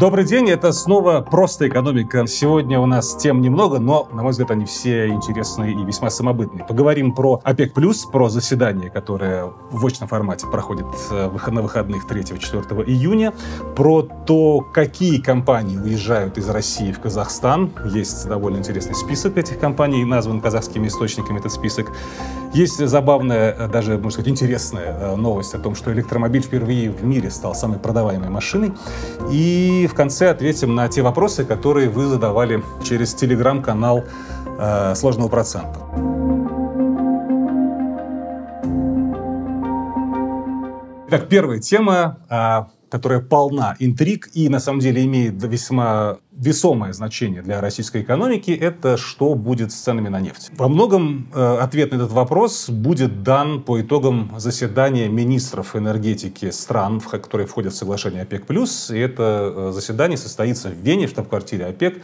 Добрый день, это снова «Просто экономика». Сегодня у нас тем немного, но, на мой взгляд, они все интересные и весьма самобытные. Поговорим про ОПЕК+, про заседание, которое в очном формате проходит э, на выходных 3-4 июня, про то, какие компании уезжают из России в Казахстан. Есть довольно интересный список этих компаний, назван казахскими источниками этот список. Есть забавная, э, даже, можно сказать, интересная э, новость о том, что электромобиль впервые в мире стал самой продаваемой машиной. И и в конце ответим на те вопросы, которые вы задавали через телеграм-канал э, сложного процента. Итак, первая тема, э, которая полна интриг и на самом деле имеет весьма весомое значение для российской экономики – это что будет с ценами на нефть. Во многом э, ответ на этот вопрос будет дан по итогам заседания министров энергетики стран, в которые входят в соглашение ОПЕК+. И это э, заседание состоится в Вене, в штаб-квартире ОПЕК,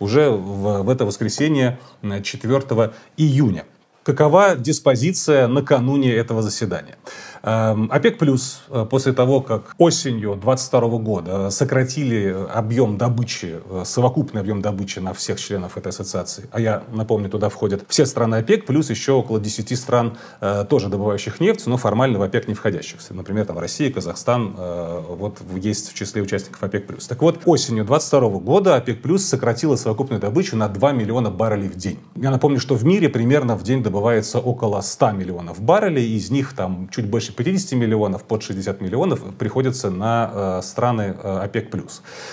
уже в, в это воскресенье 4 июня. Какова диспозиция накануне этого заседания? Эм, ОПЕК плюс э, после того, как осенью 2022 года сократили объем добычи, э, совокупный объем добычи на всех членов этой ассоциации, а я напомню, туда входят все страны ОПЕК, плюс еще около 10 стран, э, тоже добывающих нефть, но формально в ОПЕК не входящих. Например, там Россия, Казахстан, вот есть в числе участников ОПЕК плюс. Так вот, осенью 2022 года ОПЕК плюс сократила совокупную добычу на 2 миллиона баррелей в день. Я напомню, что в мире примерно в день добывается около 100 миллионов баррелей, из них там чуть больше 50 миллионов под 60 миллионов приходится на э, страны э, ОПЕК+.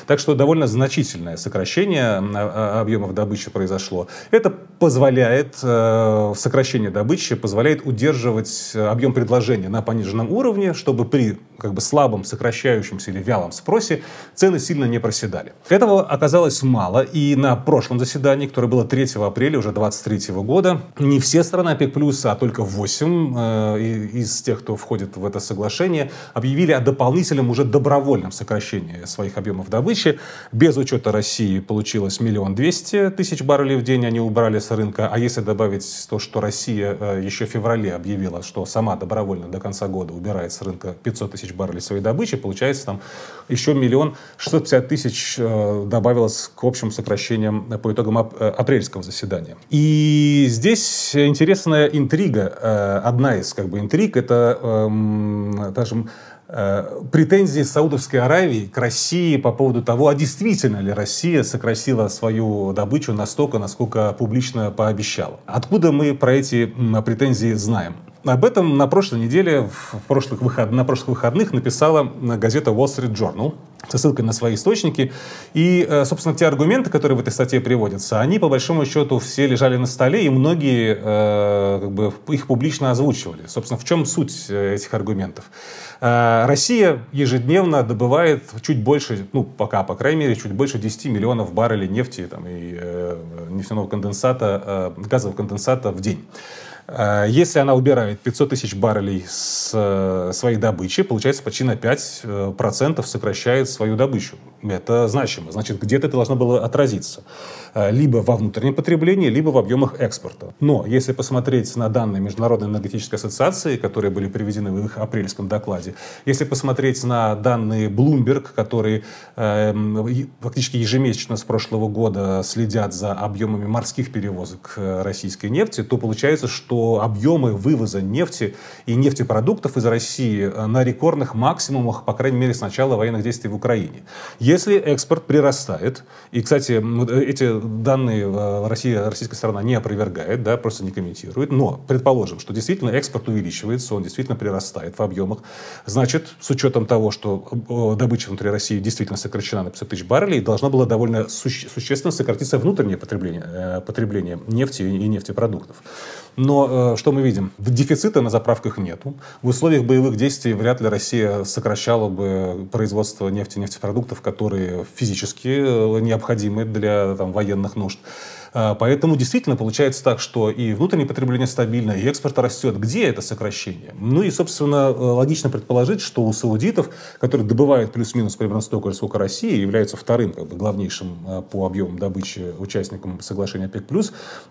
Так что довольно значительное сокращение э, объемов добычи произошло. Это позволяет, сокращение добычи позволяет удерживать объем предложения на пониженном уровне, чтобы при как бы слабом, сокращающемся или вялом спросе цены сильно не проседали. Этого оказалось мало, и на прошлом заседании, которое было 3 апреля уже 2023 года, не все страны ОПЕК+, а только 8 э, из тех, кто входит в это соглашение, объявили о дополнительном уже добровольном сокращении своих объемов добычи. Без учета России получилось миллион двести тысяч баррелей в день они убрали с рынка, а если добавить то, что Россия э, еще в феврале объявила, что сама добровольно до конца года убирает с рынка 500 тысяч баррелей своей добычи, получается там еще миллион шестьсот пятьдесят тысяч э, добавилось к общим сокращениям по итогам э, апрельского заседания. И здесь интересная интрига, э, одна из как бы интриг, это, эм, скажем, претензии Саудовской Аравии к России по поводу того, а действительно ли Россия сократила свою добычу настолько, насколько публично пообещала. Откуда мы про эти претензии знаем? Об этом на прошлой неделе, в прошлых выход... на прошлых выходных написала газета Wall Street Journal со ссылкой на свои источники. И, э, собственно, те аргументы, которые в этой статье приводятся, они, по большому счету, все лежали на столе, и многие э, как бы, их публично озвучивали. Собственно, в чем суть э, этих аргументов? Россия ежедневно добывает чуть больше, ну, пока, по крайней мере, чуть больше 10 миллионов баррелей нефти там, и э, нефтяного конденсата, э, газового конденсата в день. Э, если она убирает 500 тысяч баррелей с э, своей добычи, получается почти на 5% сокращает свою добычу. Это значимо. Значит, где-то это должно было отразиться. Э, либо во внутреннем потреблении, либо в объемах экспорта. Но если посмотреть на данные Международной энергетической ассоциации, которые были приведены в их апрельском докладе, если посмотреть на данные Bloomberg, которые э, фактически ежемесячно с прошлого года следят за объемами морских перевозок э, российской нефти, то получается, что объемы вывоза нефти и нефтепродуктов из России э, на рекордных максимумах, по крайней мере, с начала военных действий в Украине. Если экспорт прирастает, и, кстати, эти данные э, Россия, российская сторона не опровергает, да, просто не комментирует. Но предположим, что действительно экспорт увеличивается, он действительно прирастает в объемах. Значит, с учетом того, что э, добыча внутри России действительно сокращена на 500 тысяч баррелей, должно было довольно суще существенно сократиться внутреннее потребление, э, потребление нефти и нефтепродуктов. Но что мы видим? Дефицита на заправках нету. В условиях боевых действий вряд ли Россия сокращала бы производство нефти и нефтепродуктов, которые физически необходимы для там, военных нужд. Поэтому действительно получается так, что и внутреннее потребление стабильно, и экспорт растет. Где это сокращение? Ну и, собственно, логично предположить, что у саудитов, которые добывают плюс-минус примерно столько же, сколько Россия, являются вторым как бы, главнейшим по объемам добычи участником соглашения ОПЕК+,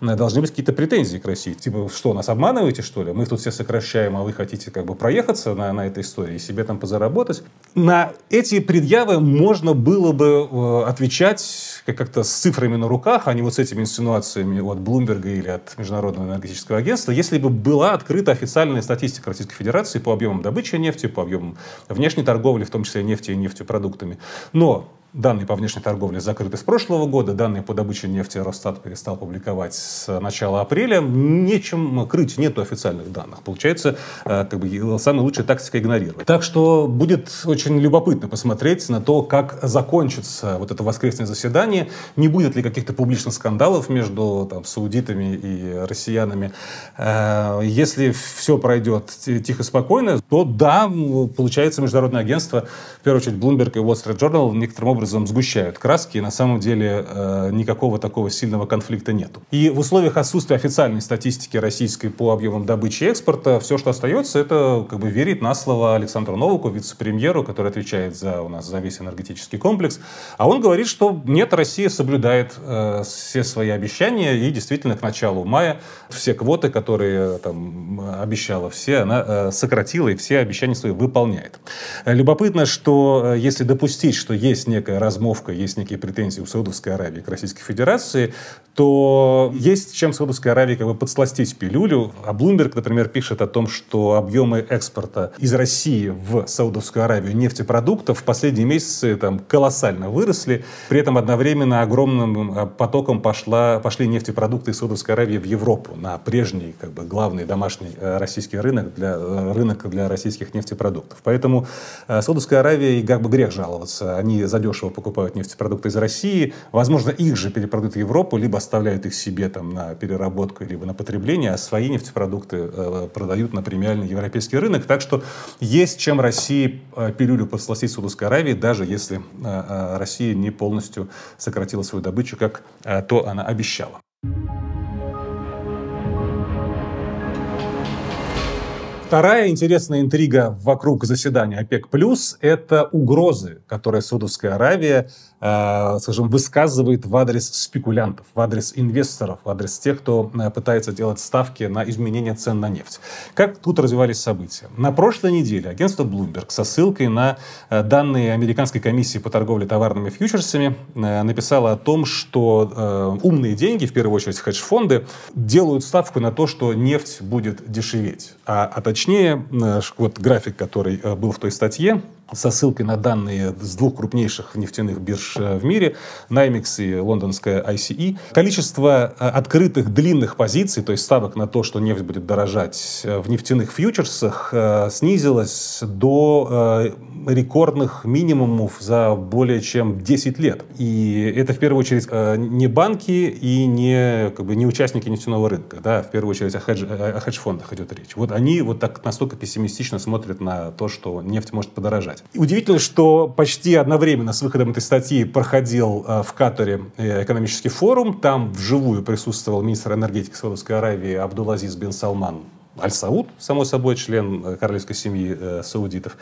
должны быть какие-то претензии к России. Типа, что, нас обманываете, что ли? Мы тут все сокращаем, а вы хотите как бы проехаться на, на этой истории и себе там позаработать. На эти предъявы можно было бы э, отвечать как-то с цифрами на руках, а не вот с этими инсинуациями от Блумберга или от Международного энергетического агентства, если бы была открыта официальная статистика Российской Федерации по объемам добычи нефти, по объемам внешней торговли, в том числе нефти и нефтепродуктами. Но Данные по внешней торговле закрыты с прошлого года, данные по добыче нефти Росстат перестал публиковать с начала апреля. Нечем крыть, нету официальных данных. Получается, э, как бы самая лучшая тактика игнорировать. Так что будет очень любопытно посмотреть на то, как закончится вот это воскресное заседание, не будет ли каких-то публичных скандалов между там, саудитами и россиянами. Э, если все пройдет тихо-спокойно, то да, получается, международное агентство, в первую очередь Bloomberg и Wall Street Journal, некоторым образом образом сгущают краски, и на самом деле э, никакого такого сильного конфликта нету. И в условиях отсутствия официальной статистики российской по объемам добычи и экспорта, все, что остается, это как бы верить на слово Александру Новику, вице-премьеру, который отвечает за у нас за весь энергетический комплекс. А он говорит, что нет, Россия соблюдает э, все свои обещания, и действительно к началу мая все квоты, которые там обещала, все она э, сократила, и все обещания свои выполняет. Любопытно, что э, если допустить, что есть некая некая размовка, есть некие претензии у Саудовской Аравии к Российской Федерации, то есть чем Саудовской Аравии как бы подсластить пилюлю. А Bloomberg, например, пишет о том, что объемы экспорта из России в Саудовскую Аравию нефтепродуктов в последние месяцы там колоссально выросли. При этом одновременно огромным а, потоком пошла, пошли нефтепродукты из Саудовской Аравии в Европу на прежний как бы главный домашний э, российский рынок для, э, рынок для российских нефтепродуктов. Поэтому э, Саудовская Аравия, и как бы грех жаловаться, они задешево дешево покупают нефтепродукты из России. Возможно, их же перепродают в Европу, либо оставляют их себе там, на переработку, либо на потребление, а свои нефтепродукты э, продают на премиальный европейский рынок. Так что есть чем России э, пилюлю подсластить Саудовской Аравии, даже если э, э, Россия не полностью сократила свою добычу, как э, то она обещала. Вторая интересная интрига вокруг заседания ОПЕК+, это угрозы, которые Саудовская Аравия скажем, высказывает в адрес спекулянтов, в адрес инвесторов, в адрес тех, кто э, пытается делать ставки на изменение цен на нефть. Как тут развивались события? На прошлой неделе агентство Bloomberg со ссылкой на э, данные Американской комиссии по торговле товарными фьючерсами написало о том, что умные деньги, в первую очередь хедж-фонды, делают ставку на то, что нефть будет дешеветь. А, а точнее, вот график, который был в той статье, со ссылкой на данные с двух крупнейших нефтяных бирж э, в мире, NYMEX и лондонская ICE. Количество э, открытых длинных позиций, то есть ставок на то, что нефть будет дорожать э, в нефтяных фьючерсах, снизилось до рекордных минимумов за более чем 10 лет. И это в первую очередь не банки и не, как бы, не участники нефтяного рынка. Да? В первую очередь о, хедж, о хедж-фондах идет речь. Вот они вот так настолько пессимистично смотрят на то, что нефть может подорожать. Удивительно, что почти одновременно с выходом этой статьи проходил э, в Катаре э, экономический форум. Там вживую присутствовал министр энергетики Саудовской Аравии Абдулазиз бен Салман Аль-Сауд, само собой, член э, королевской семьи э, саудитов.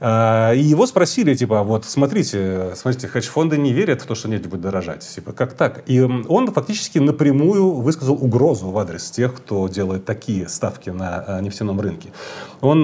И его спросили, типа, вот смотрите, смотрите, хедж-фонды не верят в то, что нефть будет дорожать. Типа, как так? И он фактически напрямую высказал угрозу в адрес тех, кто делает такие ставки на нефтяном рынке. Он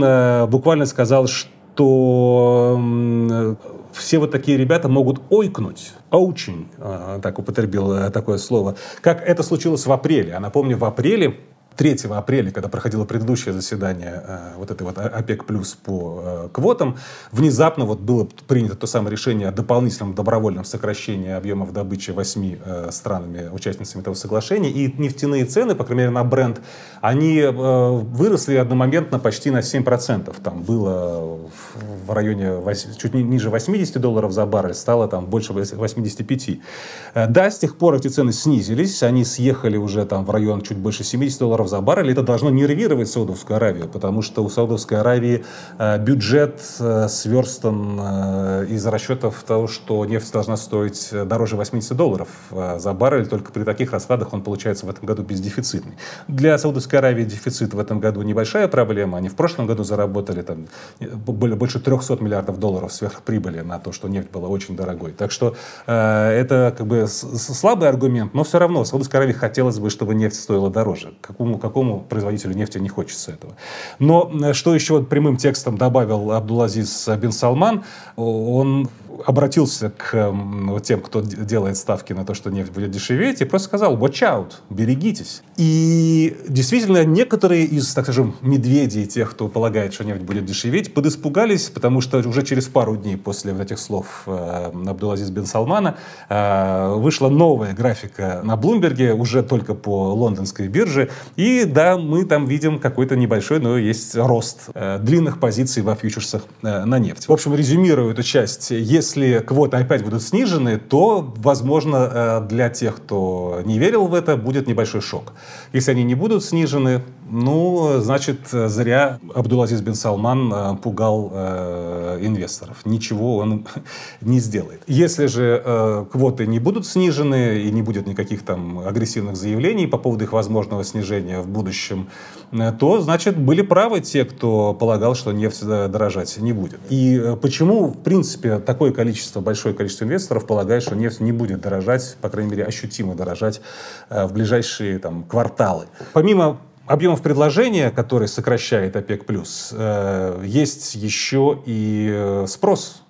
буквально сказал, что что все вот такие ребята могут ойкнуть, очень, а, так употребил э, такое слово, как это случилось в апреле. А напомню, в апреле 3 апреля, когда проходило предыдущее заседание э, вот этой вот ОПЕК плюс по э, квотам, внезапно вот было принято то самое решение о дополнительном добровольном сокращении объемов добычи восьми э, странами, участницами этого соглашения, и нефтяные цены, по крайней мере на бренд, они э, выросли одномоментно почти на 7%. Там было в районе 8, чуть ниже 80 долларов за баррель, стало там больше 85. Э, да, с тех пор эти цены снизились, они съехали уже там в район чуть больше 70 долларов за баррель, это должно нервировать Саудовскую Аравию, потому что у Саудовской Аравии э, бюджет э, сверстан э, из расчетов того, что нефть должна стоить дороже 80 долларов за баррель, только при таких раскладах он получается в этом году бездефицитный. Для Саудовской Аравии дефицит в этом году небольшая проблема. Они в прошлом году заработали там, больше 300 миллиардов долларов сверхприбыли на то, что нефть была очень дорогой. Так что это как бы слабый аргумент, но все равно Саудовской Аравии хотелось бы, чтобы нефть стоила дороже. Какому, какому производителю нефти не хочется этого? Но э, что еще вот прямым текстом добавил Абдулазиз Бен Салман, он обратился к вот тем, кто делает ставки на то, что нефть будет дешеветь, и просто сказал «watch out», берегитесь. И действительно, некоторые из, так скажем, медведей, тех, кто полагает, что нефть будет дешеветь, подиспугались, потому что уже через пару дней после вот этих слов э, Абдулазиз бен Салмана э, вышла новая графика на Блумберге, уже только по лондонской бирже, и да, мы там видим какой-то небольшой, но есть рост э, длинных позиций во фьючерсах э, на нефть. В общем, резюмирую эту часть. Если если квоты опять будут снижены, то, возможно, э, для тех, кто не верил в это, будет небольшой шок. Если они не будут снижены, ну, значит, зря Абдулазиз бен Салман э, пугал э, инвесторов. Ничего он не сделает. Если же э, квоты не будут снижены и не будет никаких там агрессивных заявлений по поводу их возможного снижения в будущем, э, то, значит, были правы те, кто полагал, что нефть дорожать не будет. И э, почему, в принципе, такое количество, большое количество инвесторов полагает, что нефть не будет дорожать, по крайней мере, ощутимо дорожать э, в ближайшие там, кварталы. Помимо объемов предложения, который сокращает ОПЕК+, э, есть еще и э, спрос.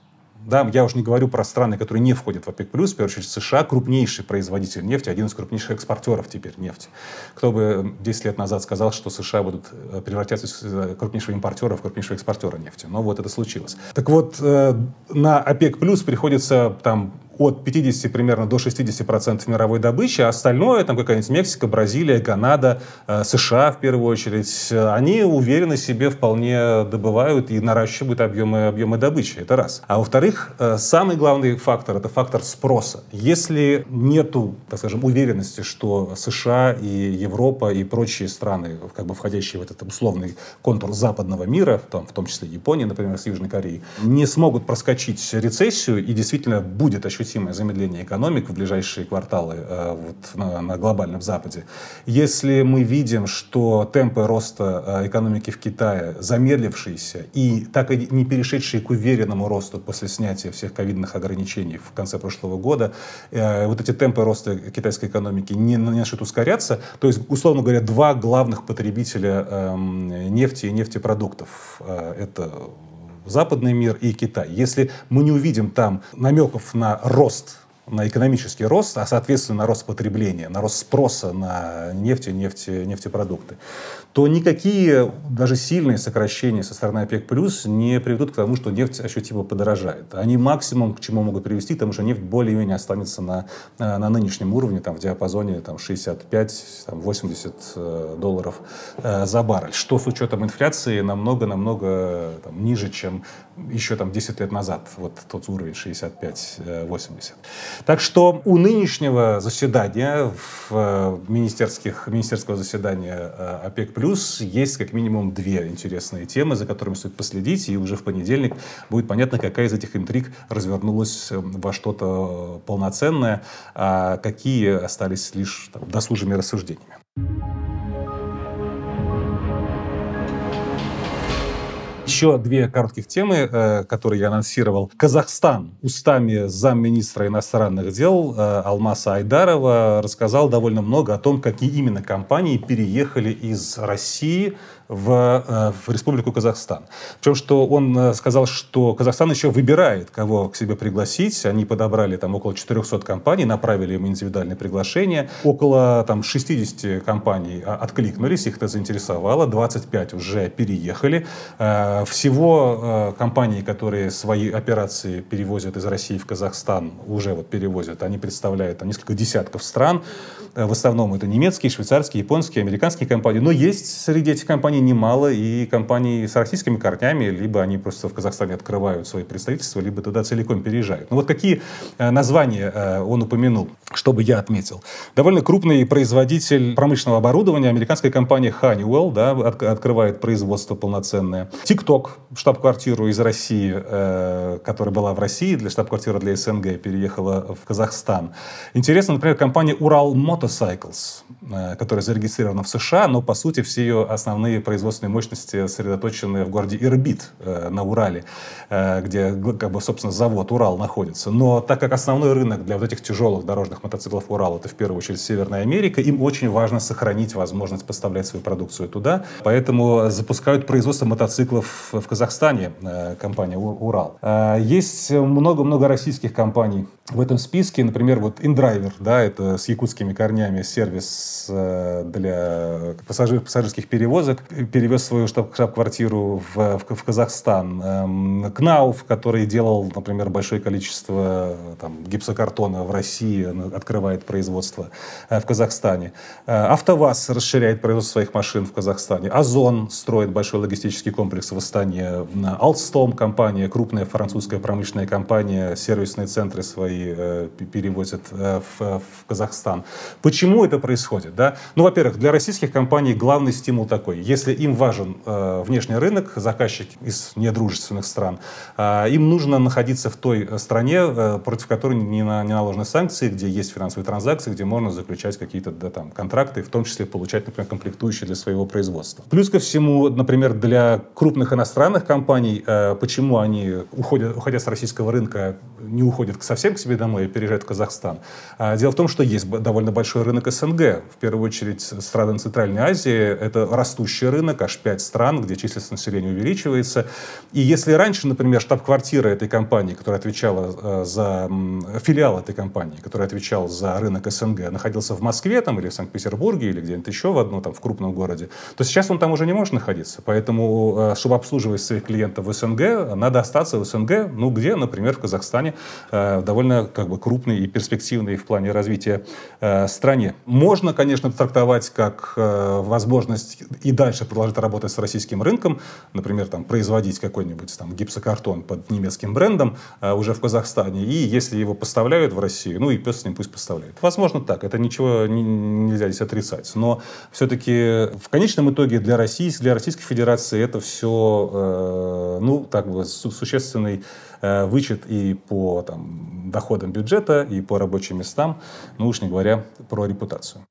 Да, я уже не говорю про страны, которые не входят в ОПЕК+, в первую очередь США, крупнейший производитель нефти, один из крупнейших экспортеров теперь нефти. Кто бы 10 лет назад сказал, что США будут э, превратиться из крупнейшего импортера в крупнейшего экспортера нефти. Но вот это случилось. Так вот, на ОПЕК+, приходится там от 50 примерно до 60 процентов мировой добычи, а остальное, там какая-нибудь Мексика, Бразилия, Канада, э, США в первую очередь, они уверенно себе вполне добывают и наращивают объемы, объемы добычи. Это раз. А во-вторых, э, самый главный фактор – это фактор спроса. Если нету, так скажем, уверенности, что США и Европа и прочие страны, как бы входящие в этот условный контур западного мира, там, в том числе Япония, например, с Южной Кореей, не смогут проскочить рецессию и действительно будет ощущение ощутимое замедление экономик в ближайшие кварталы э, вот, на, на глобальном Западе. Если мы видим, что темпы роста э, экономики в Китае замедлившиеся и так и не перешедшие к уверенному росту после снятия всех ковидных ограничений в конце прошлого года, э, вот эти темпы роста китайской экономики не, начнут ускоряться, то есть, условно говоря, два главных потребителя э, нефти и нефтепродуктов э, это западный мир и Китай. Если мы не увидим там намеков на рост на экономический рост, а соответственно на рост потребления, на рост спроса на нефть и нефть, нефтепродукты, то никакие даже сильные сокращения со стороны ОПЕК+, плюс не приведут к тому, что нефть ощутимо подорожает. Они максимум к чему могут привести, потому что нефть более-менее останется на, на нынешнем уровне, там, в диапазоне там, 65-80 э, долларов э, за баррель, что с учетом инфляции намного-намного ниже, чем еще там 10 лет назад, вот тот уровень 65-80. Так что у нынешнего заседания, в э, министерских, министерского заседания э, ОПЕК+, плюс есть как минимум две интересные темы, за которыми стоит последить, и уже в понедельник будет понятно, какая из этих интриг развернулась э, во что-то полноценное, а какие остались лишь там, досужими рассуждениями. Еще две коротких темы, э, которые я анонсировал. Казахстан устами замминистра иностранных дел э, Алмаса Айдарова рассказал довольно много о том, какие именно компании переехали из России в, э, в Республику Казахстан. Причем, что он э, сказал, что Казахстан еще выбирает, кого к себе пригласить. Они подобрали там около 400 компаний, направили им индивидуальные приглашения. Около там 60 компаний а, откликнулись, их это заинтересовало. 25 уже переехали. Э, всего компании, которые свои операции перевозят из России в Казахстан, уже вот перевозят, они представляют там, несколько десятков стран. В основном это немецкие, швейцарские, японские, американские компании. Но есть среди этих компаний компаний немало, и компаний с российскими корнями, либо они просто в Казахстане открывают свои представительства, либо туда целиком переезжают. Ну вот какие э, названия э, он упомянул, чтобы я отметил. Довольно крупный производитель промышленного оборудования, американская компания Honeywell, да, от, открывает производство полноценное. TikTok, штаб-квартиру из России, э, которая была в России, для штаб-квартиры для СНГ, переехала в Казахстан. Интересно, например, компания Ural Motorcycles, которая зарегистрирована в США, но, по сути, все ее основные производственные мощности сосредоточены в городе Ирбит э, на Урале, э, где, как бы, собственно, завод Урал находится. Но так как основной рынок для вот этих тяжелых дорожных мотоциклов Урал это в первую очередь Северная Америка, им очень важно сохранить возможность поставлять свою продукцию туда. Поэтому запускают производство мотоциклов в Казахстане, компания Урал. Есть много-много российских компаний в этом списке. Например, вот InDriver, да, это с якутскими корнями сервис для пассажир, пассажирских перевозок, перевез свою штаб-квартиру в, в, в Казахстан. Эм, Кнауф, который делал, например, большое количество там, гипсокартона в России, открывает производство э, в Казахстане. Э, АвтоВАЗ расширяет производство своих машин в Казахстане. Озон строит большой логистический комплекс в Астане. Alstom компания, крупная французская промышленная компания, сервисные центры свои э, перевозят в, в Казахстан. Почему это происходит? Да? Ну, во-первых, для российских компаний главный стимул такой. Если им важен э, внешний рынок, заказчик из недружественных стран, э, им нужно находиться в той стране, э, против которой не, на, не наложены санкции, где есть финансовые транзакции, где можно заключать какие-то да, там, контракты, в том числе получать, например, комплектующие для своего производства. Плюс ко всему, например, для крупных иностранных компаний, э, почему они, уходят, уходя с российского рынка, не уходят совсем к себе домой и переезжают в Казахстан? Э, дело в том, что есть довольно большой рынок СНГ, в первую очередь страны Центральной Азии, это растущий рынок, аж пять стран, где численность населения увеличивается. И если раньше, например, штаб-квартира этой компании, которая отвечала э, за филиал этой компании, который отвечал за рынок СНГ, находился в Москве там, или в Санкт-Петербурге, или где-нибудь еще в одном там, в крупном городе, то сейчас он там уже не может находиться. Поэтому, э, чтобы обслуживать своих клиентов в СНГ, надо остаться в СНГ, ну где, например, в Казахстане, э, довольно как бы крупный и перспективный в плане развития стране. Можно, конечно, трактовать как возможность и дальше продолжать работать с российским рынком, например, там, производить какой-нибудь там, гипсокартон под немецким брендом а, уже в Казахстане, и если его поставляют в Россию, ну и пес с ним пусть поставляет. Возможно так, это ничего не, нельзя здесь отрицать, но все-таки в конечном итоге для России, для Российской Федерации это все, э, ну, так бы, су существенный э, вычет и по там, доходам бюджета, и по рабочим местам, ну уж не говоря про репутацию.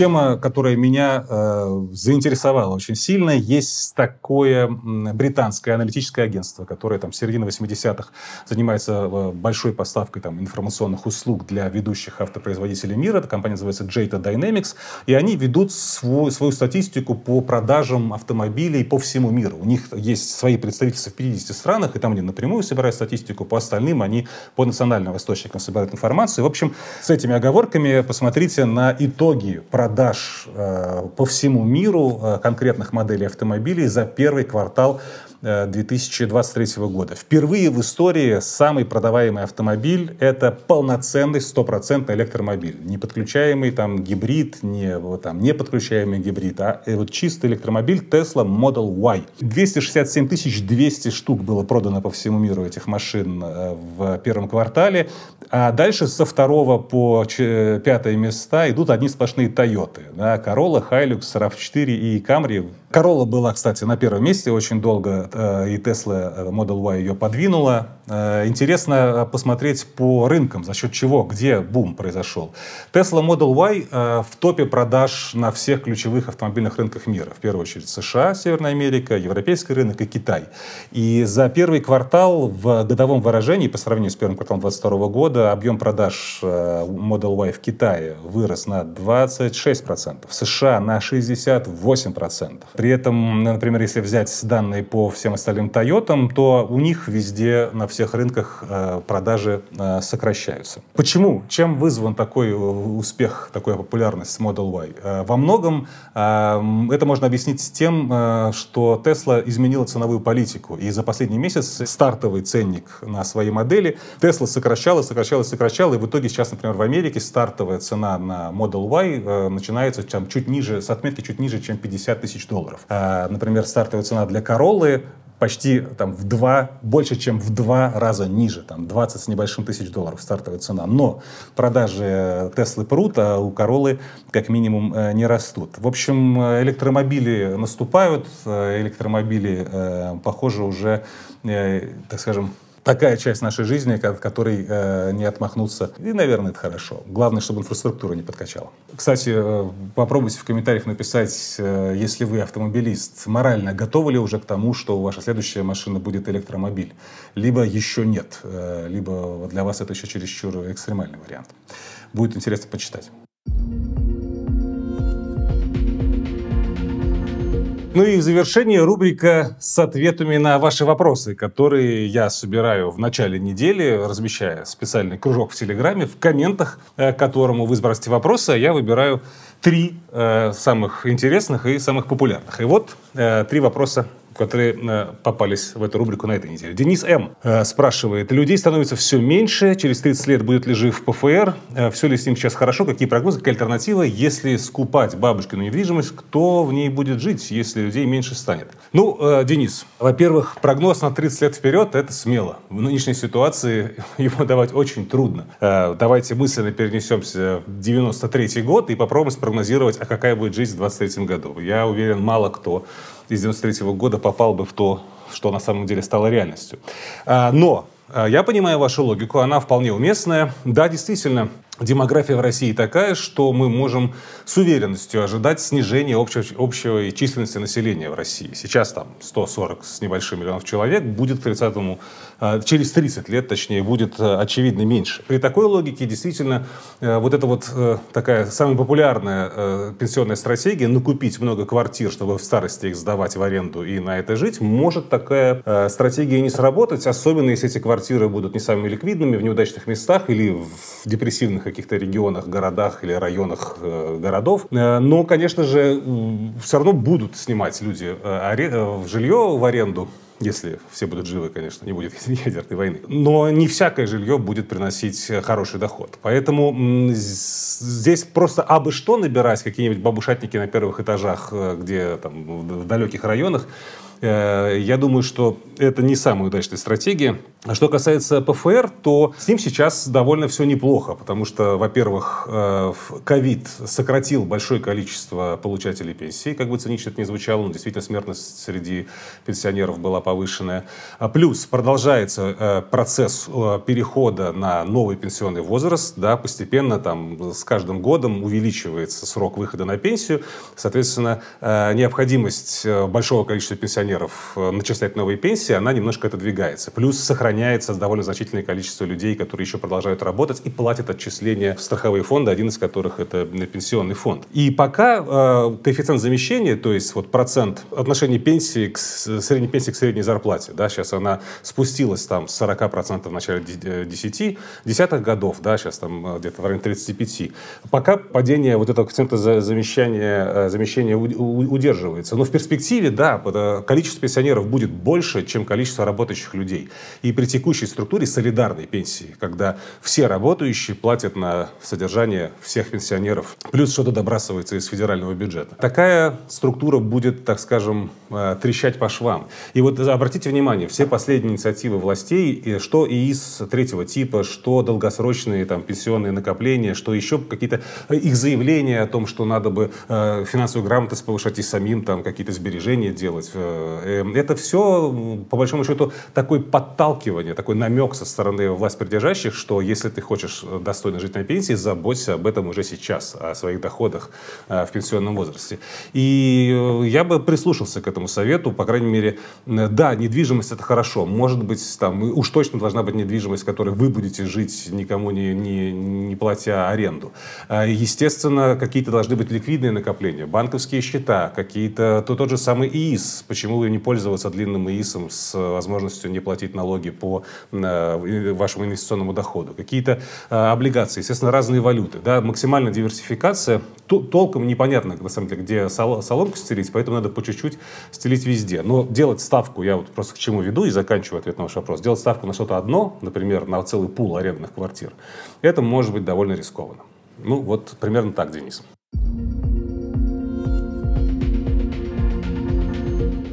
Тема, которая меня э, заинтересовала очень сильно. Есть такое британское аналитическое агентство, которое там с середины 80-х занимается э, большой поставкой там, информационных услуг для ведущих автопроизводителей мира. Эта компания называется Jata Dynamics. И они ведут свой, свою статистику по продажам автомобилей по всему миру. У них есть свои представительства в 50 странах, и там они напрямую собирают статистику. По остальным они по национальным источникам собирают информацию. В общем, с этими оговорками посмотрите на итоги продаж продаж э, по всему миру э, конкретных моделей автомобилей за первый квартал 2023 э, года. Впервые в истории самый продаваемый автомобиль – это полноценный стопроцентный электромобиль. Не подключаемый там гибрид, не, вот, там, не подключаемый гибрид, а вот чистый электромобиль Tesla Model Y. 267 200 штук было продано по всему миру этих машин э, в первом квартале. А дальше со второго по пятое места идут одни сплошные Toyota. Да, Corolla, Hilux, RAV4 и Camry Corolla была, кстати, на первом месте очень долго, э, и Tesla э, Model Y ее подвинула. Э, интересно посмотреть по рынкам, за счет чего, где бум произошел. Tesla Model Y в топе продаж на всех ключевых автомобильных рынках мира. В первую очередь США, Северная Америка, европейский рынок и Китай. И за первый квартал в годовом выражении, по сравнению с первым кварталом 2022 года, объем продаж Model Y в Китае вырос на 26%, в США на 68%. При этом, например, если взять данные по всем остальным Toyota, то у них везде на всех рынках э, продажи э, сокращаются. Почему? Чем вызван такой успех, такая популярность Model Y? Во многом это можно объяснить тем, что Tesla изменила ценовую политику. И за последний месяц стартовый ценник на своей модели Tesla сокращала, сокращала, сокращала. И в итоге сейчас, например, в Америке стартовая цена на Model Y начинается там, чуть ниже, с отметки чуть ниже, чем 50 тысяч долларов. Например, стартовая цена для Короллы почти там, в два, больше, чем в два раза ниже, там 20 с небольшим тысяч долларов стартовая цена. Но продажи Теслы прут, а у Королы как минимум э, не растут. В общем, электромобили наступают, э, электромобили, э, похоже, уже, так скажем, такая часть нашей жизни, от которой э, не отмахнуться. И, наверное, это хорошо. Главное, чтобы инфраструктура не подкачала. Кстати, э, попробуйте в комментариях написать, э, если вы автомобилист, морально готовы ли уже к тому, что ваша следующая машина будет электромобиль? Либо еще нет, э, либо для вас это еще чересчур экстремальный вариант. Будет интересно почитать. Ну и в завершении рубрика с ответами на ваши вопросы, которые я собираю в начале недели, размещая специальный кружок в Телеграме, в комментах, э, к которому вы сбрасываете вопросы, а я выбираю три э, самых интересных и самых популярных. И вот э, три вопроса которые э, попались в эту рубрику на этой неделе. Денис М. Э, спрашивает, людей становится все меньше, через 30 лет будет ли жив ПФР, э, все ли с ним сейчас хорошо, какие прогнозы, какая альтернатива, если скупать бабушкину недвижимость, кто в ней будет жить, если людей меньше станет? Ну, Денис, во-первых, прогноз на 30 лет вперед – это смело. В нынешней ситуации его давать очень трудно. Давайте мысленно перенесемся в 93 год и попробуем спрогнозировать, а какая будет жизнь в 23 году. Я уверен, мало кто из 93 -го года попал бы в то, что на самом деле стало реальностью. А, но а, я понимаю вашу логику, она вполне уместная. Да, действительно, демография в России такая, что мы можем с уверенностью ожидать снижения общего, общей численности населения в России. Сейчас там 140 с небольшим миллионов человек, будет к 30 а, через 30 лет, точнее, будет а, очевидно меньше. При такой логике действительно э, вот эта вот э, такая самая популярная э, пенсионная стратегия, накупить много квартир, чтобы в старости их сдавать в аренду и на это жить, может такая стратегия не сработать, особенно если эти квартиры будут не самыми ликвидными, в неудачных местах или в депрессивных каких-то регионах, городах или районах э, городов. Э, но, конечно же, все равно будут снимать люди э, жилье в аренду если все будут живы, конечно, не будет ядерной войны. Но не всякое жилье будет приносить хороший доход. Поэтому здесь просто абы что набирать, какие-нибудь бабушатники на первых этажах, где там в далеких районах, Э, я думаю, что это не самая удачная стратегия. Что касается ПФР, то с ним сейчас довольно все неплохо, потому что, во-первых, э, ковид сократил большое количество получателей пенсии, как бы цинично это ни звучало, но действительно смертность среди пенсионеров была повышенная. А плюс продолжается э, процесс перехода на новый пенсионный возраст, да, постепенно там с каждым годом увеличивается срок выхода на пенсию, соответственно, необходимость большого количества пенсионеров э, начислять новые пенсии, она немножко отодвигается. Плюс сохраняется довольно значительное количество людей, которые еще продолжают работать и платят отчисления в страховые фонды, один из которых это пенсионный фонд. И пока э, коэффициент замещения, то есть вот процент отношения пенсии к средней пенсии к средней зарплате, да, сейчас она спустилась там с 40% в начале 10 десятых годов, да, сейчас там э, где-то в районе 35. Пока падение вот этого коэффициента замещения, э, замещения удерживается. Но в перспективе, да, количество пенсионеров будет больше, чем количество работающих людей. И при текущей структуре солидарной пенсии, когда все работающие платят на содержание всех пенсионеров, плюс что-то добрасывается из федерального бюджета. Такая структура будет, так скажем, э, трещать по швам. И вот обратите внимание, все последние инициативы властей, что ИИС третьего типа, что долгосрочные там, пенсионные накопления, что еще какие-то э, их заявления о том, что надо бы э, финансовую грамотность повышать и самим там какие-то сбережения делать, Эм, это все, по большому счету, такое подталкивание, такой намек со стороны власть придержащих, что если ты хочешь достойно жить на пенсии, заботься об этом уже сейчас, о своих доходах в пенсионном возрасте. И я бы прислушался к этому совету, по крайней мере, да, недвижимость это хорошо, может быть, там, уж точно должна быть недвижимость, в которой вы будете жить, никому не, не, не платя аренду. Естественно, какие-то должны быть ликвидные накопления, банковские счета, какие-то, то, тот же самый ИИС. Почему не пользоваться длинным ИИСом с возможностью не платить налоги по э, вашему инвестиционному доходу? Какие-то э, облигации, естественно, разные валюты. Да? Максимальная диверсификация. Толком непонятно, на самом деле, где соломку стелить, поэтому надо по чуть-чуть стелить везде. Но делать ставку, я вот просто к чему веду и заканчиваю ответ на ваш вопрос, делать ставку на что-то одно, например, на целый пул арендных квартир, это может быть довольно рискованно. Ну, вот примерно так, Денис.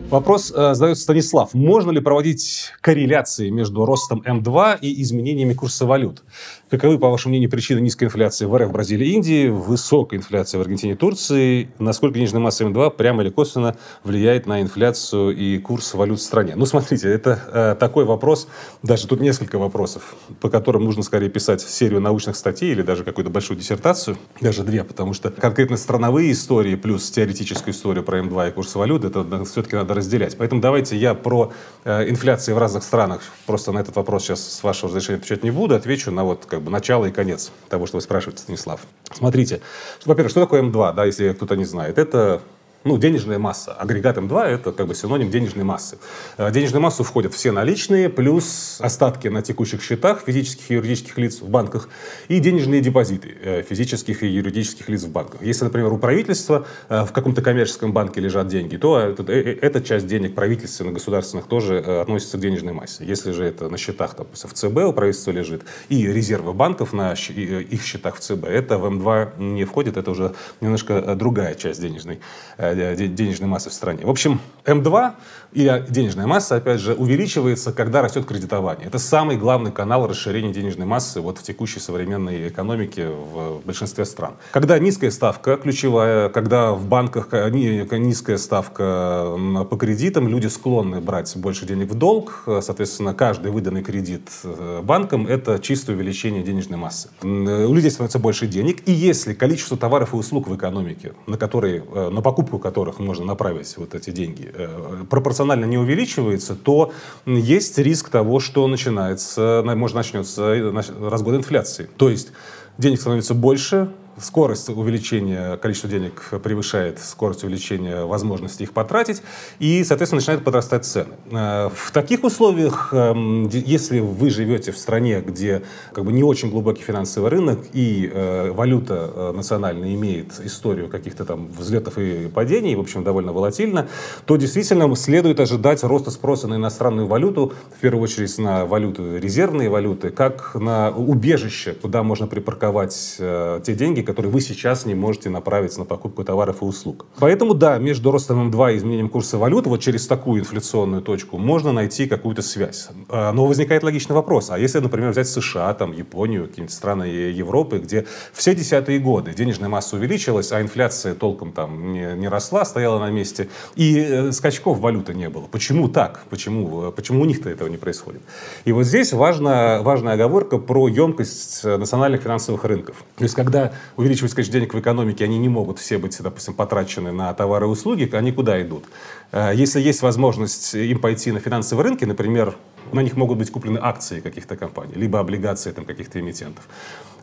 Вопрос э, задает Станислав. Можно ли проводить корреляции между ростом М2 и изменениями курса валют? Каковы, по вашему мнению, причины низкой инфляции в РФ, Бразилии, Индии, высокой инфляции в Аргентине, Турции? Насколько денежная масса М2 прямо или косвенно влияет на инфляцию и курс валют в стране? Ну, смотрите, это э, такой вопрос, даже тут несколько вопросов, по которым нужно скорее писать серию научных статей или даже какую-то большую диссертацию, даже две, потому что конкретно страновые истории плюс теоретическую историю про М2 и курс валют, это все-таки надо разделять. Поэтому давайте я про э, инфляции в разных странах просто на этот вопрос сейчас с вашего разрешения отвечать не буду, отвечу на вот как бы начало и конец того, что вы спрашиваете, Станислав. Смотрите, во-первых, что такое М2, да, если кто-то не знает? Это ну, денежная масса. Агрегат М2 – это как бы синоним денежной массы. Э, в денежную массу входят все наличные, плюс остатки на текущих счетах физических и юридических лиц в банках и денежные депозиты э, физических и юридических лиц в банках. Если, например, у правительства э, в каком-то коммерческом банке лежат деньги, то эта часть денег правительственных, государственных тоже относится к денежной массе. Если же это на счетах, допустим, в ЦБ у правительства лежит, и резервы банков на их счетах в ЦБ, это в М2 не входит, это уже немножко другая часть денежной Э, денежной массы в стране. В общем, М2 и денежная масса, опять же, увеличивается, когда растет кредитование. Это самый главный канал расширения денежной массы вот в текущей современной экономике в большинстве стран. Когда низкая ставка ключевая, когда в банках низкая ставка по кредитам, люди склонны брать больше денег в долг, соответственно, каждый выданный кредит э, банкам – это чистое увеличение денежной массы. У людей становится больше денег, и если количество товаров и услуг в экономике, на, которые, э, на покупку которых можно направить вот эти деньги, э, пропорционально не увеличивается, то есть риск того, что начинается, может начнется разгон инфляции. То есть денег становится больше, скорость увеличения, количество денег превышает скорость увеличения возможности их потратить, и, соответственно, начинают подрастать цены. Э, в таких условиях, эм, если вы живете в стране, где как бы не очень глубокий финансовый рынок, и э, валюта э, национальная имеет историю каких-то там взлетов и падений, в общем, довольно волатильно, то действительно следует ожидать роста спроса на иностранную валюту, в первую очередь на валюты, резервные валюты, как на убежище, куда можно припарковать те деньги, которые вы сейчас не можете направить на покупку товаров и услуг. Поэтому, да, между ростом М2 и изменением курса валют вот через такую инфляционную точку можно найти какую-то связь. А, но возникает логичный вопрос. А если, например, взять США, там, Японию, какие-нибудь страны Европы, где все десятые годы денежная масса увеличилась, а инфляция толком там не, не росла, стояла на месте, и э, скачков валюты не было. Почему так? Почему, почему у них-то этого не происходит? И вот здесь важна, важная оговорка про емкость национальных финансовых рынков. То есть, когда увеличивать количество денег в экономике, они не могут все быть, допустим, потрачены на товары и услуги, они куда идут? Э, если есть возможность им пойти на финансовые рынки, например, на них могут быть куплены акции каких-то компаний, либо облигации там, каких-то эмитентов.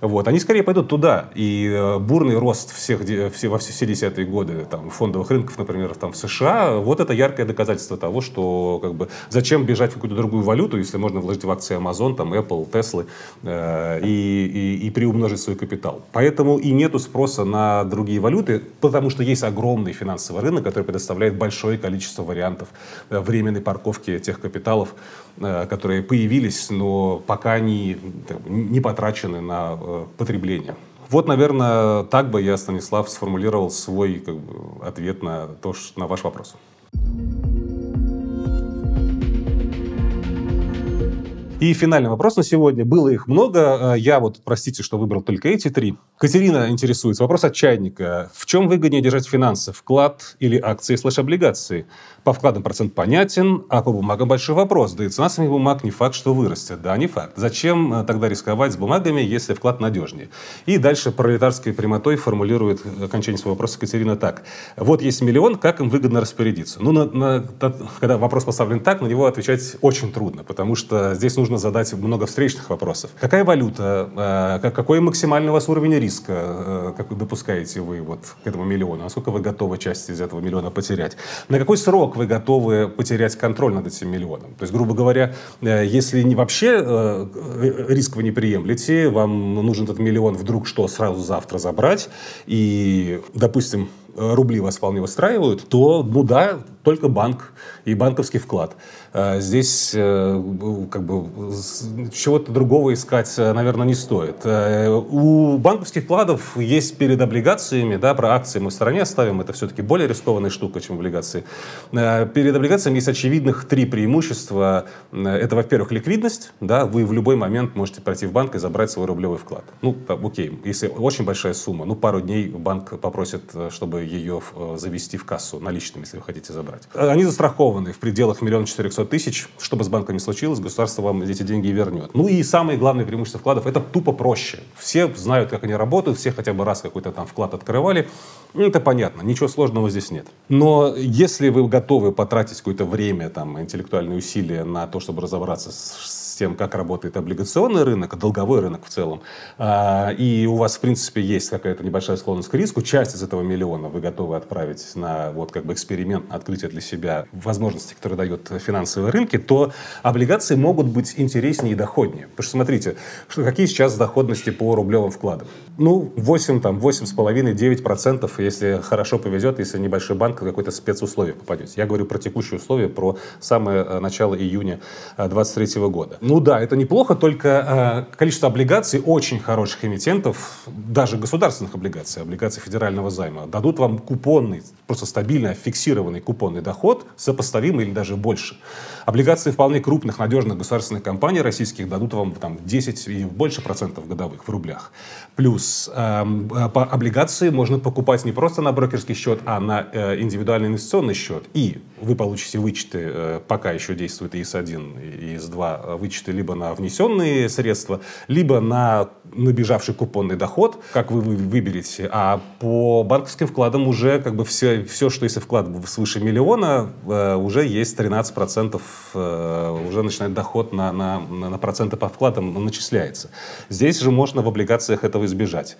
Вот. Они скорее пойдут туда. И э, бурный рост всех, все, во все, десятые годы там, фондовых рынков, например, там, в США, вот это яркое доказательство того, что как бы, зачем бежать в какую-то другую валюту, если можно вложить в акции Amazon, там, Apple, Tesla э, и, и, и приумножить свой капитал. Поэтому и нету спроса на другие валюты, потому что есть огромный финансовый рынок, который предоставляет большое количество вариантов э, временной парковки тех капиталов, которые появились, но пока они не потрачены на э, потребление. Вот, наверное, так бы я, Станислав, сформулировал свой как бы, ответ на, то, на ваш вопрос. И финальный вопрос на сегодня. Было их много. Я вот, простите, что выбрал только эти три. Катерина интересуется. Вопрос от чайника. В чем выгоднее держать финансы? Вклад или акции слэш облигации? По вкладам процент понятен, а по бумагам большой вопрос. Да и цена самих бумаг не факт, что вырастет. Да, не факт. Зачем э, тогда рисковать с бумагами, если вклад надежнее? И дальше пролетарской прямотой формулирует окончание своего вопроса Катерина так. Вот есть миллион, как им выгодно распорядиться? Ну, на, на, когда вопрос поставлен так, на него отвечать очень трудно, потому что здесь нужно задать много встречных вопросов. Какая валюта? Э, какой максимальный у вас уровень риска? Э, как вы допускаете вы вот к этому миллиону? Насколько вы готовы часть из этого миллиона потерять? На какой срок вы готовы потерять контроль над этим миллионом. То есть, грубо говоря, э, если не вообще риск вы не приемлете, вам нужен этот миллион вдруг что, сразу завтра забрать, и, допустим, рубли вас вполне устраивают, то, ну да, только банк и банковский вклад. А здесь э, как бы чего-то другого искать, э, наверное, не стоит. Э, у банковских вкладов есть перед облигациями, да, про акции мы в стороне оставим, это все-таки более рискованная штука, чем облигации. Перед облигациями есть очевидных три преимущества. Это, во-первых, ликвидность, да, вы в любой момент можете пройти в банк и забрать свой рублевый вклад. Ну, окей, если очень большая сумма, ну, пару дней банк попросит, чтобы ее завести в кассу наличными, если вы хотите забрать. Они застрахованы в пределах миллиона четырехсот 500 тысяч, что бы с банком ни случилось, государство вам эти деньги вернет. Ну и самое главное преимущество вкладов – это тупо проще. Все знают, как они работают, все хотя бы раз какой-то там вклад открывали. Ну, это понятно, ничего сложного здесь нет. Но если вы готовы потратить какое-то время, там, интеллектуальные усилия на то, чтобы разобраться с с тем, как работает облигационный рынок, долговой рынок в целом, а, и у вас, в принципе, есть какая-то небольшая склонность к риску, часть из этого миллиона вы готовы отправить на вот как бы эксперимент, открытие для себя возможности, которые дает финансовые рынки, то облигации могут быть интереснее и доходнее. Потому что смотрите, что, какие сейчас доходности по рублевым вкладам? Ну, 8, там, 8,5-9%, если хорошо повезет, если небольшой банк какой-то спецусловие попадете. Я говорю про текущие условия, про самое э, начало июня 2023 э, года. Ну да, это неплохо, только э, количество облигаций очень хороших эмитентов, даже государственных облигаций, облигаций федерального займа, дадут вам купонный, просто стабильный, фиксированный купонный доход, сопоставимый или даже больше. Облигации вполне крупных, надежных государственных компаний российских дадут вам там, 10 и больше процентов годовых в рублях. Плюс э, по облигации можно покупать не просто на брокерский счет, а на э, индивидуальный инвестиционный счет. И вы получите вычеты, э, пока еще действует ИС-1 и ИС-2, э, вычеты либо на внесенные средства, либо на набежавший купонный доход, как вы выберете. А по банковским вкладам уже как бы все, все что если вклад свыше миллиона, э, уже есть 13% э, уже начинает доход на, на, на проценты по вкладам начисляется. Здесь же можно в облигациях этого избежать.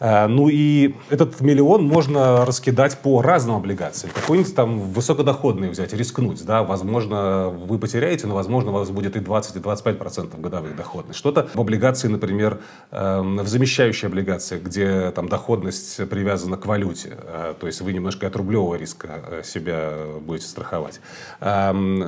Э, ну и этот миллион можно раскидать по разным облигациям. Какой-нибудь там высокодоходный взять, рискнуть. Да? Возможно, вы потеряете, но возможно, у вас будет и 20, и 25 процентов годовых доходность. Что-то в облигации, например, эм, в замещающей облигации, где там доходность привязана к валюте. Э, то есть вы немножко от рублевого риска себя будете страховать. Эм,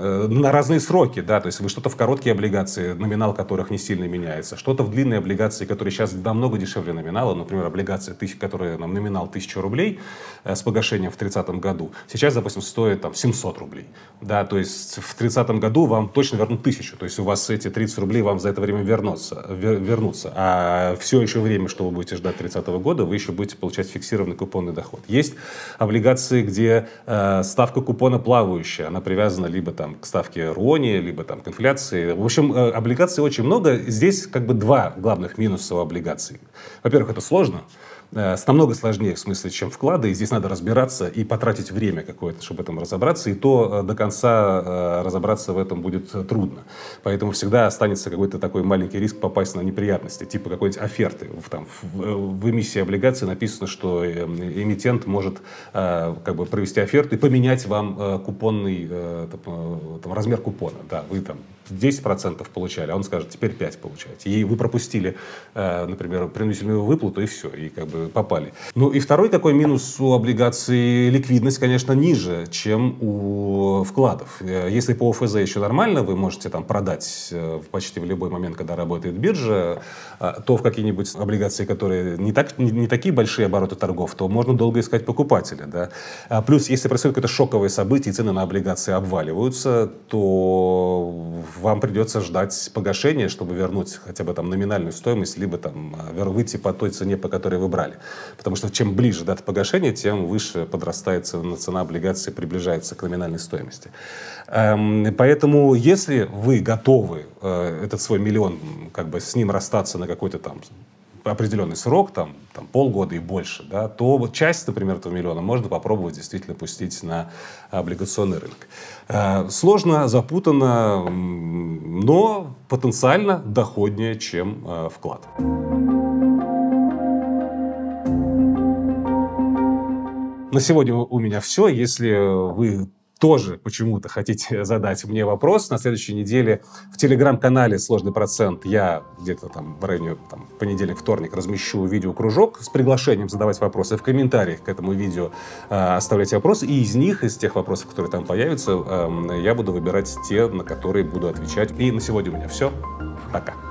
на разные сроки, да, то есть вы что-то в короткие облигации, номинал которых не сильно меняется, что-то в длинные облигации, которые сейчас намного дешевле номинала, например, облигация, которая нам номинал 1000 рублей э, с погашением в 30 году, сейчас, допустим, стоит там 700 рублей, да, то есть в 30 году вам точно вернут 1000, то есть у вас эти 30 рублей вам за это время вернутся, вер, вернутся, а все еще время, что вы будете ждать 30 года, вы еще будете получать фиксированный купонный доход. Есть облигации, где э, ставка купона плавающая, она привязана либо там к ставке РОНИ, либо там к инфляции. В общем, э, облигаций очень много. Здесь как бы два главных минуса у облигаций. Во-первых, это сложно. Э, намного сложнее, в смысле, чем вклады. И здесь надо разбираться и потратить время какое-то, чтобы в этом разобраться. И то э, до конца разобраться в этом будет трудно. Поэтому всегда останется какой-то такой маленький риск попасть на неприятности, типа какой-нибудь оферты. В, там, в, в эмиссии облигаций написано, что эмитент может как бы провести оферту и поменять вам купонный там, размер купона. Да, вы там 10% получали, а он скажет, теперь 5 получаете. И вы пропустили, э, например, принудительную выплату, и все. И как бы попали. Ну и второй такой минус у облигаций ликвидность, конечно, ниже, чем у вкладов. Э, если по ОФЗ еще нормально, вы можете там продать э, почти в любой момент, когда работает биржа, э, то в какие-нибудь облигации, которые не, так, не, не такие большие обороты торгов, то можно долго искать покупателя. Да? А плюс, если происходит какое-то шоковое событие, и цены на облигации обваливаются, то вам придется ждать погашения, чтобы вернуть хотя бы там номинальную стоимость, либо там выйти по той цене, по которой вы брали. Потому что чем ближе дата погашения, тем выше подрастает цена облигации, приближается к номинальной стоимости. Эм, поэтому, если вы готовы э, этот свой миллион, как бы с ним расстаться на какой-то там определенный срок, там, там полгода и больше, да, то часть, например, этого миллиона можно попробовать действительно пустить на облигационный рынок. Э, сложно, запутанно, но потенциально доходнее, чем э, вклад. На сегодня у меня все. Если вы тоже почему-то хотите задать мне вопрос, на следующей неделе в телеграм-канале «Сложный процент» я где-то там в районе там, понедельник, вторник размещу видеокружок с приглашением задавать вопросы. В комментариях к этому видео э, оставляйте вопросы, и из них, из тех вопросов, которые там появятся, э, я буду выбирать те, на которые буду отвечать. И на сегодня у меня все. Пока.